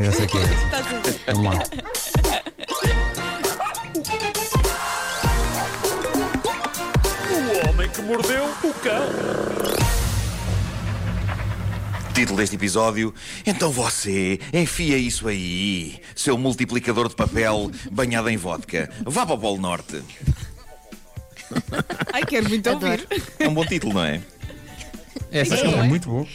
Essa aqui é. Vamos lá. O homem que mordeu o cão. Título deste episódio: Então você enfia isso aí, seu multiplicador de papel banhado em vodka. Vá para o Polo Norte. Ai, quero muito ouvir. É um bom título, não é? Essa É. é muito boa.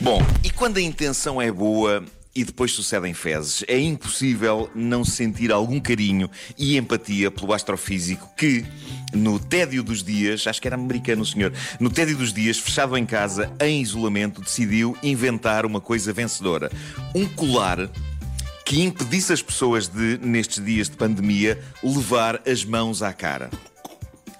Bom, e quando a intenção é boa e depois sucedem fezes, é impossível não sentir algum carinho e empatia pelo astrofísico que, no tédio dos dias, acho que era americano o senhor, no tédio dos dias, fechado em casa, em isolamento, decidiu inventar uma coisa vencedora: um colar que impedisse as pessoas de, nestes dias de pandemia, levar as mãos à cara.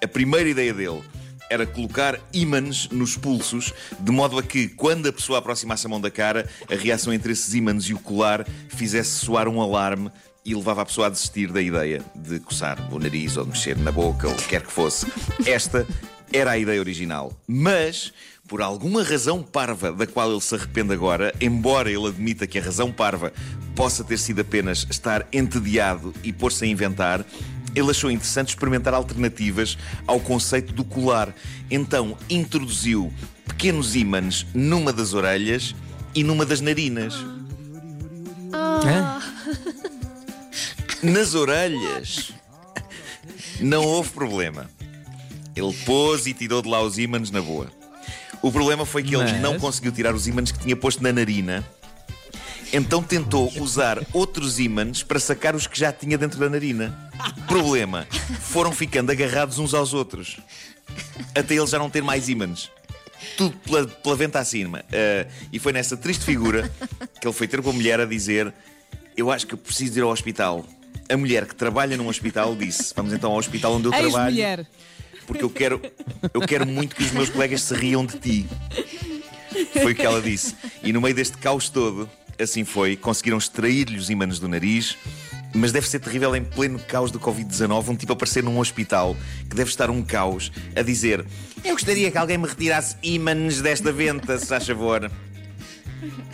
A primeira ideia dele era colocar ímãs nos pulsos, de modo a que, quando a pessoa aproximasse a mão da cara, a reação entre esses ímãs e o colar fizesse soar um alarme e levava a pessoa a desistir da ideia de coçar o nariz ou de mexer na boca ou o que quer que fosse. Esta era a ideia original. Mas, por alguma razão parva da qual ele se arrepende agora, embora ele admita que a razão parva possa ter sido apenas estar entediado e pôr-se a inventar, ele achou interessante experimentar alternativas ao conceito do colar. Então introduziu pequenos ímãs numa das orelhas e numa das narinas. Hã? Nas orelhas não houve problema. Ele pôs e tirou de lá os ímãs na boa. O problema foi que ele Mas- não conseguiu tirar os ímãs que tinha posto na narina. Então tentou usar outros ímãs para sacar os que já tinha dentro da narina. Problema: foram ficando agarrados uns aos outros. Até ele já não ter mais ímãs. Tudo pela, pela venta acima. Ah, e foi nessa triste figura que ele foi ter com a mulher a dizer: Eu acho que preciso ir ao hospital. A mulher que trabalha num hospital disse: Vamos então ao hospital onde eu trabalho porque eu quero, eu quero muito que os meus colegas se riam de ti. Foi o que ela disse. E no meio deste caos todo, assim foi, conseguiram extrair-lhe os ímãs do nariz. Mas deve ser terrível em pleno caos do Covid-19 um tipo aparecer num hospital que deve estar um caos a dizer: Eu gostaria que alguém me retirasse ímãs desta venta, se faz favor.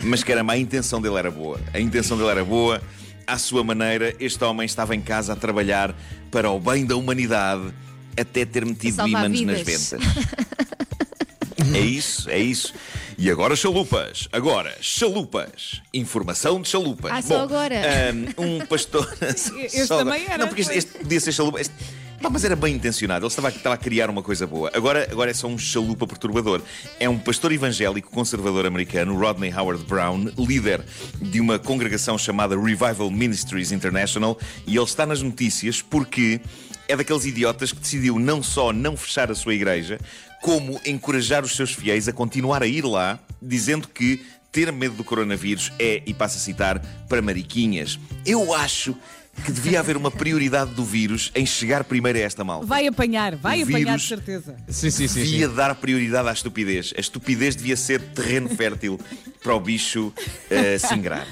Mas caramba, a intenção dele era boa. A intenção dele era boa. À sua maneira, este homem estava em casa a trabalhar para o bem da humanidade até ter metido ímãs nas ventas. É isso, é isso. E agora chalupas. Agora, chalupas. Informação de chalupas. Ah, só agora. ahm, um pastor. Este Só também era, Não, porque este, este podia ser chalupa. Este- Pá, mas era bem intencionado. Ele estava, estava a criar uma coisa boa. Agora, agora é só um chalupa perturbador. É um pastor evangélico conservador americano, Rodney Howard Brown, líder de uma congregação chamada Revival Ministries International, e ele está nas notícias porque é daqueles idiotas que decidiu não só não fechar a sua igreja, como encorajar os seus fiéis a continuar a ir lá, dizendo que ter medo do coronavírus é, e passo a citar, para mariquinhas. Eu acho que devia haver uma prioridade do vírus em chegar primeiro a esta malta. Vai apanhar, vai O apanhar de vírus- certeza. Sim, sim, sim. devia sim. dar prioridade à estupidez. A estupidez devia ser terreno fértil para o bicho eh, se ingrar.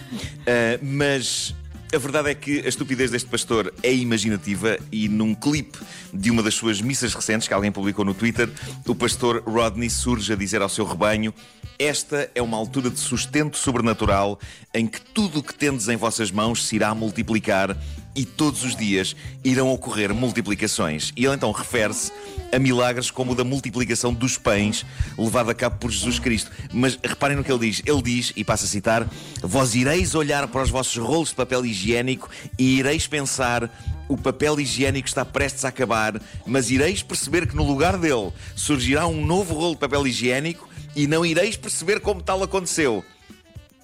Eh, mas a verdade é que a estupidez deste pastor é imaginativa e num clipe de uma das suas missas recentes que alguém publicou no Twitter, o pastor Rodney surge a dizer ao seu rebanho: Esta é uma altura de sustento sobrenatural em que tudo o que tendes em vossas mãos se irá multiplicar e todos os dias irão ocorrer multiplicações. E ele então refere-se a milagres como o da multiplicação dos pães levado a cabo por Jesus Cristo. Mas reparem no que ele diz. Ele diz, e passo a citar: Vós ireis olhar para os vossos rolos de papel higiênico e ireis pensar. O papel higiênico está prestes a acabar, mas ireis perceber que no lugar dele surgirá um novo rolo de papel higiênico e não ireis perceber como tal aconteceu.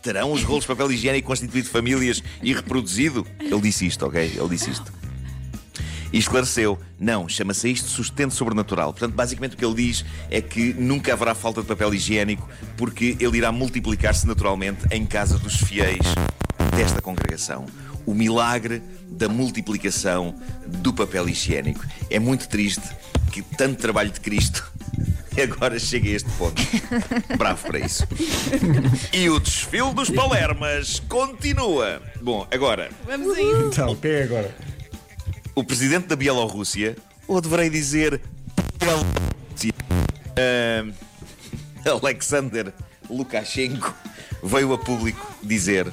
Terão os rolos de papel higiênico constituído famílias e reproduzido? Ele disse isto, ok? Ele disse isto. E esclareceu: não, chama-se isto sustento sobrenatural. Portanto, basicamente o que ele diz é que nunca haverá falta de papel higiênico, porque ele irá multiplicar-se naturalmente em casa dos fiéis desta congregação. O milagre da multiplicação do papel higiênico. É muito triste que tanto trabalho de Cristo agora chegue a este ponto. Bravo para isso. E o desfile dos Palermas continua. Bom, agora, Vamos a isso. Então, quem é agora? o presidente da Bielorrússia, ou deverei dizer Bielorrússia, ah, Alexander Lukashenko, veio a público dizer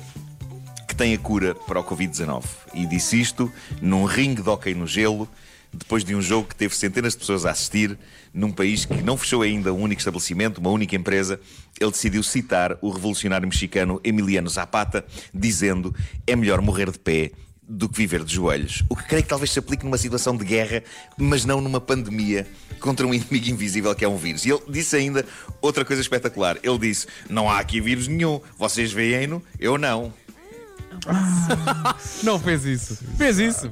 que tem a cura para o Covid-19. E disse isto num ringue de hóquei no gelo, depois de um jogo que teve centenas de pessoas a assistir, num país que não fechou ainda um único estabelecimento, uma única empresa. Ele decidiu citar o revolucionário mexicano Emiliano Zapata, dizendo: é melhor morrer de pé do que viver de joelhos. O que creio que talvez se aplique numa situação de guerra, mas não numa pandemia contra um inimigo invisível que é um vírus. E ele disse ainda outra coisa espetacular. Ele disse: Não há aqui vírus nenhum. Vocês veem-no? Eu não. Não fez isso. Fez isso.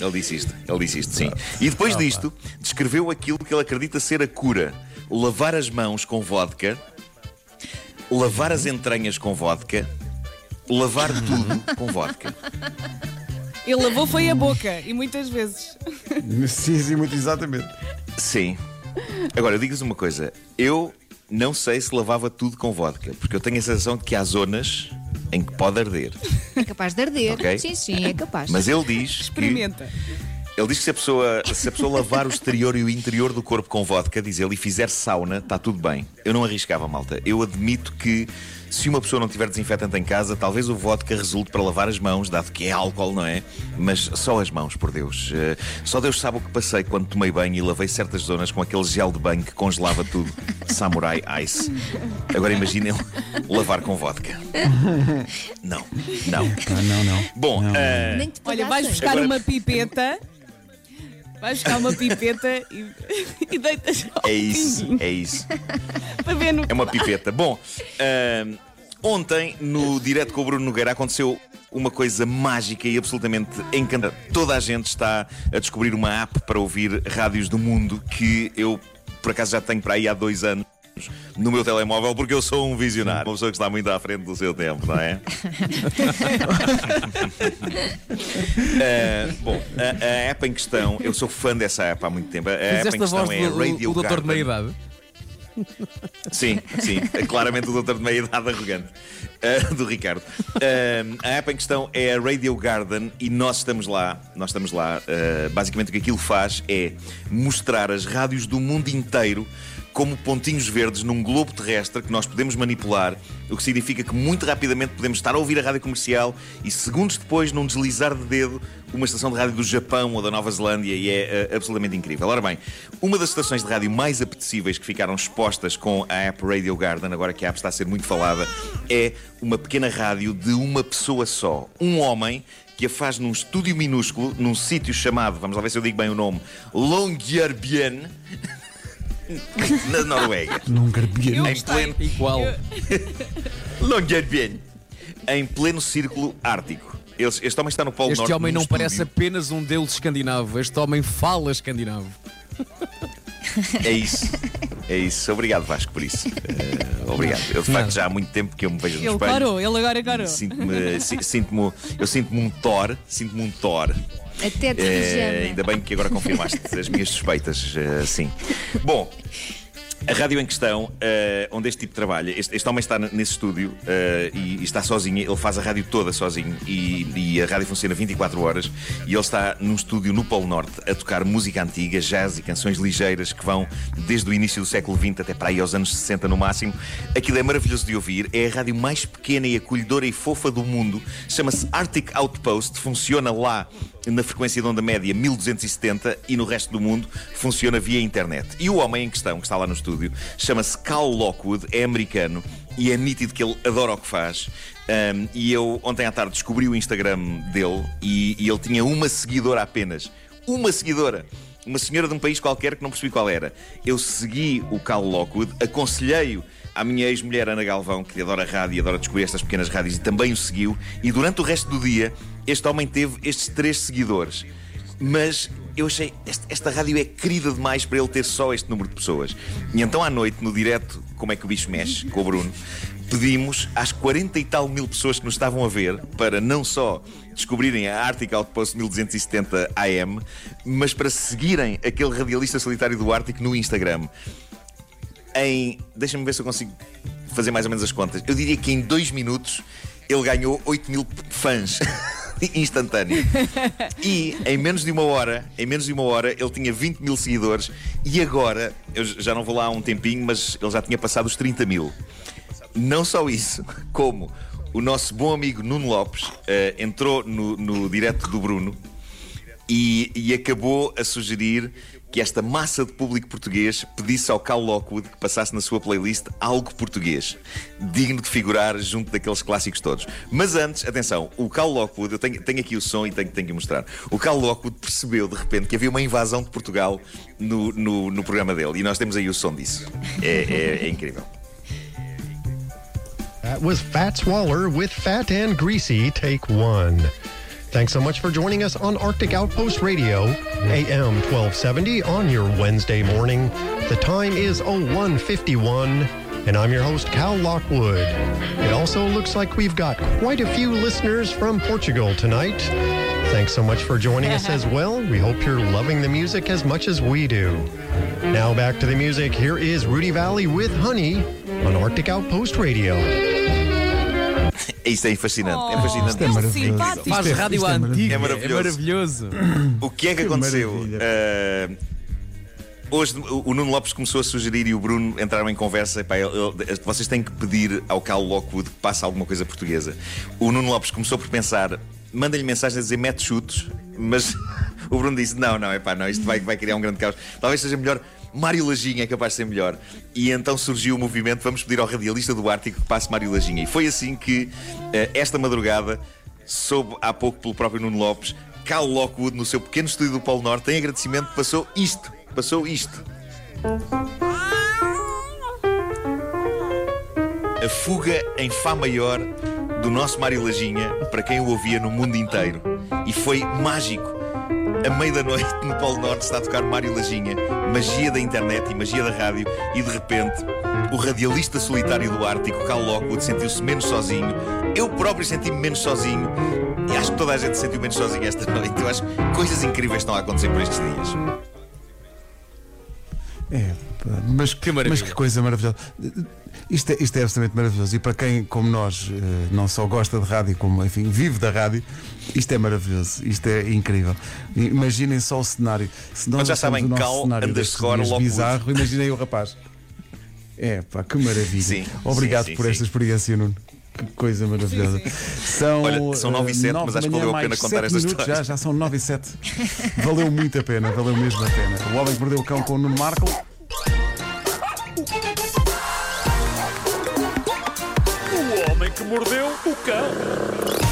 Ele disse isto, ele disse isto, sim. E depois disto, descreveu aquilo que ele acredita ser a cura: lavar as mãos com vodka, lavar as entranhas com vodka, lavar tudo com vodka. Ele lavou foi a boca e muitas vezes. Sim, sim, muito exatamente. Sim. Agora, eu digo-vos uma coisa: eu não sei se lavava tudo com vodka, porque eu tenho a sensação de que há zonas em que pode arder. É capaz de arder. Ok. Sim, sim, é capaz. Mas ele diz que Experimenta. Ele diz que se a, pessoa, se a pessoa lavar o exterior e o interior do corpo com vodka, diz ele, e fizer sauna, está tudo bem. Eu não arriscava, malta. Eu admito que se uma pessoa não tiver desinfetante em casa, talvez o vodka resulte para lavar as mãos, dado que é álcool, não é? Mas só as mãos, por Deus. Eh, Só Deus sabe o que passei quando tomei banho e lavei certas zonas com aquele gel de banho que congelava tudo. Samurai Ice. Agora imaginem lavar com vodka. Não, não. Ah, não, não. Bom, Nem que te Olha, vais buscar Agora- uma pipeta. Vais buscar uma pipeta e, e deitas ao é isso, pinguinho é isso. para ver no É uma pipeta. Bom, ontem, no direto com o Bruno Nogueira, aconteceu uma coisa mágica e absolutamente encantadora. Toda a gente está a descobrir uma app para ouvir rádios do mundo que eu, por acaso, já tenho para aí há dois anos. No meu telemóvel, porque eu sou um visionário, uma pessoa que está muito à frente do seu tempo, não é? Ah, bom, a, a app em questão, eu sou fã dessa app há muito tempo. A app em questão é do, Radio o doutor de meia idade. Sim, sim. É claramente o doutor de meia idade arrogante uh, do Ricardo. Uh, a app em questão é a Radio Garden e nós estamos lá. Nós estamos lá. Uh, basicamente o que aquilo faz é mostrar as rádios do mundo inteiro como pontinhos verdes num globo terrestre que nós podemos manipular, o que significa que muito rapidamente podemos estar a ouvir a rádio comercial e segundos depois, num deslizar de dedo, uma estação de rádio do Japão ou da Nova Zelândia e é uh, absolutamente incrível. Ora bem, uma das estações de rádio mais apetecíveis que ficaram expostas com a app Radio Garden, agora que a app está a ser muito falada, é uma pequena rádio de uma pessoa só. Um homem que a faz num estúdio minúsculo, num sítio chamado, vamos lá ver se eu digo bem o nome, Longyearbyen, na Noruega. Não Em pleno Igual. Longyearbyen, em pleno círculo ártico. Eles- Este homem está no Polo Este Norte. homem num não parece estúdio. apenas um deus escandinavo. Este homem fala escandinavo. É isso. É isso. Obrigado, Vasco, por isso. Eh, obrigado. Eu, de facto, já há muito tempo que eu me vejo no Ele espelho. corou, ele agora corou. E Sinto-me, si- sinto-me, eu sinto-me um Thor, sinto-me um Thor. Até de pijama. ainda bem que agora confirmaste as minhas suspeitas, eh, sim. Bom, a rádio em questão, eh, onde este tipo trabalha, este, este homem está nesse estúdio eh, e, e está sozinho, ele faz a rádio toda sozinho e, e a rádio funciona 24 horas e ele está num estúdio no Polo Norte a tocar música antiga, jazz e canções ligeiras que vão desde o início do século XX até para aí aos anos 60 no máximo. Aquilo é maravilhoso de ouvir, é a rádio mais pequena e acolhedora e fofa do mundo, chama-se Arctic Outpost, funciona lá na frequência de onda média 1270 e no resto do mundo funciona via internet. E o homem em questão, que está lá no estúdio, chama-se Cal Lockwood, é americano e é nítido que ele adora o que faz. Um, e eu ontem à tarde descobri o Instagram dele e, e ele tinha uma seguidora apenas. Uma seguidora! Uma senhora de um país qualquer que não percebi qual era. Eu segui o Cal Lockwood, aconselhei-o à minha ex-mulher Ana Galvão, que adora rádio e adora descobrir estas pequenas rádios, e também o seguiu. E durante o resto do dia, este homem teve estes três seguidores. Mas eu achei, esta, esta rádio é querida demais para ele ter só este número de pessoas. E então à noite, no direto, como é que o bicho mexe, com o Bruno, pedimos às 40 e tal mil pessoas que nos estavam a ver para não só descobrirem a Arctic Outpost 1270 AM, mas para seguirem aquele radialista solitário do Ártico no Instagram em. Deixa-me ver se eu consigo fazer mais ou menos as contas. Eu diria que em dois minutos ele ganhou 8 mil fãs. Instantâneo. E em menos de uma hora, em menos de uma hora, ele tinha 20 mil seguidores e agora, eu já não vou lá há um tempinho, mas ele já tinha passado os 30 mil. Não só isso, como o nosso bom amigo Nuno Lopes eh, entrou no, no direto do Bruno e, e acabou a sugerir que esta massa de público português pedisse ao Cal Lockwood que passasse na sua playlist algo português, digno de figurar junto daqueles clássicos todos. Mas antes, atenção, o Cal Lockwood, eu tenho, tenho aqui o som e tenho, tenho que mostrar. O Cal Lockwood percebeu de repente que havia uma invasão de Portugal no, no, no programa dele e nós temos aí o som disso. É, é- é incrível. That was Fats Waller with Fat and Greasy Take One. Thanks so much for joining us on Arctic Outpost Radio, AM 1270 on your Wednesday morning. The time is 0151, and I'm your host, Cal Lockwood. It also looks like we've got quite a few listeners from Portugal tonight. Thanks so much for joining us as well. We hope you're loving the music as much as we do. Now back to the music. Here is Rudy Valley with Honey on Arctic Outpost Radio. Isto é fascinante, é Oh, fascinante. Isto é maravilhoso. simpático. Faz é- rádio é antiga. É maravilhoso. É maravilhoso. O que é que, Que aconteceu? Ah, hoje o Nuno Lopes começou a sugerir e o Bruno entraram em conversa. Epá, ele- ele- vocês têm que pedir ao Cal Lockwood que passe alguma coisa portuguesa. O Nuno Lopes começou por pensar: manda-lhe mensagem a dizer mete chutos, mas o Bruno disse: não, não, epá, não, isto vai, vai criar um grande caos. Talvez seja melhor. Mário Lajinha é capaz de ser melhor. E então surgiu o movimento: vamos pedir ao radialista do Ártico que passe Mário Lajinha. E foi assim que, eh, esta madrugada, soube há pouco pelo próprio Nuno Lopes, Cal Lockwood, no seu pequeno estúdio do Polo Norte, em agradecimento, passou isto. Passou isto. A fuga em Fá maior do nosso Mário Lajinha para quem o ouvia no mundo inteiro. E foi mágico. A meio da noite, no Polo Norte, está a tocar Mário Lajinha, magia da internet e magia da rádio, e de repente, o radialista solitário do Ártico, Cal Lockwood, sentiu-se menos sozinho. Eu próprio senti-me menos sozinho. E acho que toda a gente se sentiu menos sozinho esta noite. Eu acho que coisas incríveis estão a acontecer por estes dias. É, mas, Que mas que coisa maravilhosa. Isto é, isto é absolutamente maravilhoso. E para quem, como nós, eh, não só gosta de rádio, como enfim, vive da rádio, isto é maravilhoso. Isto é incrível. Imaginem só o cenário. Se nós já sabem, Cal cenário underscore Lockwood. bizarro, imaginem o rapaz. É, pá, que maravilha. Sim, Obrigado sim, sim, por esta experiência, Nuno. Que coisa maravilhosa. São, Olha, são nove e eh, sete, nove mas acho que valeu a pena contar esta minutos, história. Já, já são 9 e 7. Valeu muito a pena, valeu mesmo a pena. O Homem que Mordeu o Cão com o Nuno Marco. O homem que mordeu o cão.